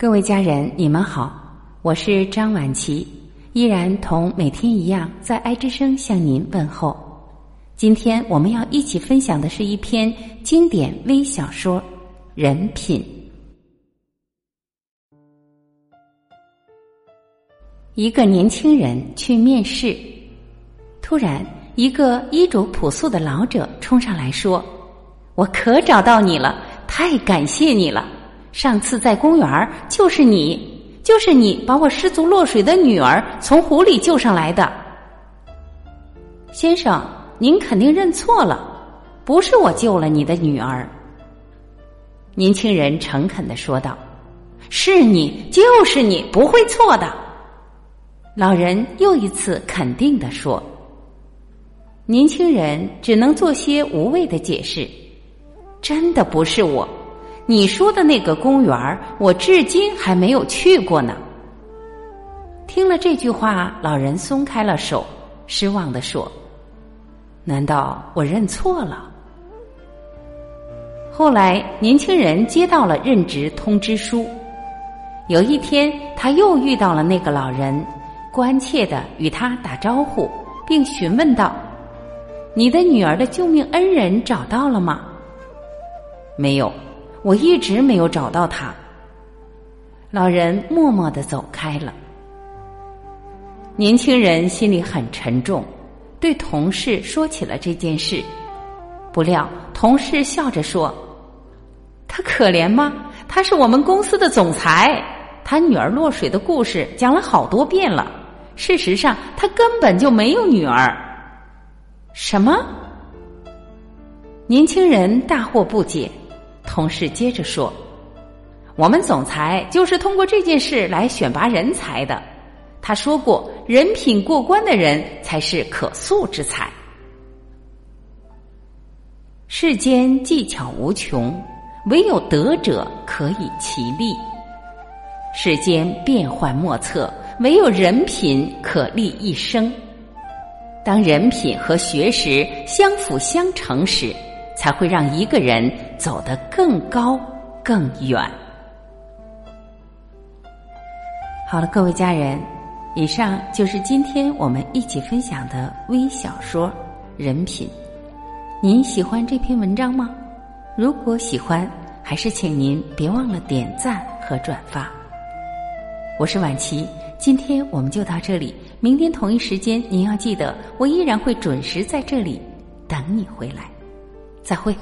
各位家人，你们好，我是张晚琪，依然同每天一样在爱之声向您问候。今天我们要一起分享的是一篇经典微小说《人品》。一个年轻人去面试，突然一个衣着朴素的老者冲上来说：“我可找到你了，太感谢你了！上次在公园就是你，就是你把我失足落水的女儿从湖里救上来的。”先生，您肯定认错了，不是我救了你的女儿。年轻人诚恳的说道：“是你，就是你，不会错的。”老人又一次肯定的说：“年轻人只能做些无谓的解释，真的不是我。你说的那个公园，我至今还没有去过呢。”听了这句话，老人松开了手，失望的说：“难道我认错了？”后来，年轻人接到了任职通知书。有一天，他又遇到了那个老人。关切的与他打招呼，并询问道：“你的女儿的救命恩人找到了吗？”“没有，我一直没有找到他。”老人默默的走开了。年轻人心里很沉重，对同事说起了这件事。不料同事笑着说：“他可怜吗？他是我们公司的总裁。”他女儿落水的故事讲了好多遍了。事实上，他根本就没有女儿。什么？年轻人大惑不解。同事接着说：“我们总裁就是通过这件事来选拔人才的。他说过，人品过关的人才是可塑之才。世间技巧无穷，唯有德者可以其利。”世间变幻莫测，唯有人品可立一生。当人品和学识相辅相成时，才会让一个人走得更高更远。好了，各位家人，以上就是今天我们一起分享的微小说《人品》。您喜欢这篇文章吗？如果喜欢，还是请您别忘了点赞和转发。我是婉琪，今天我们就到这里，明天同一时间您要记得，我依然会准时在这里等你回来，再会。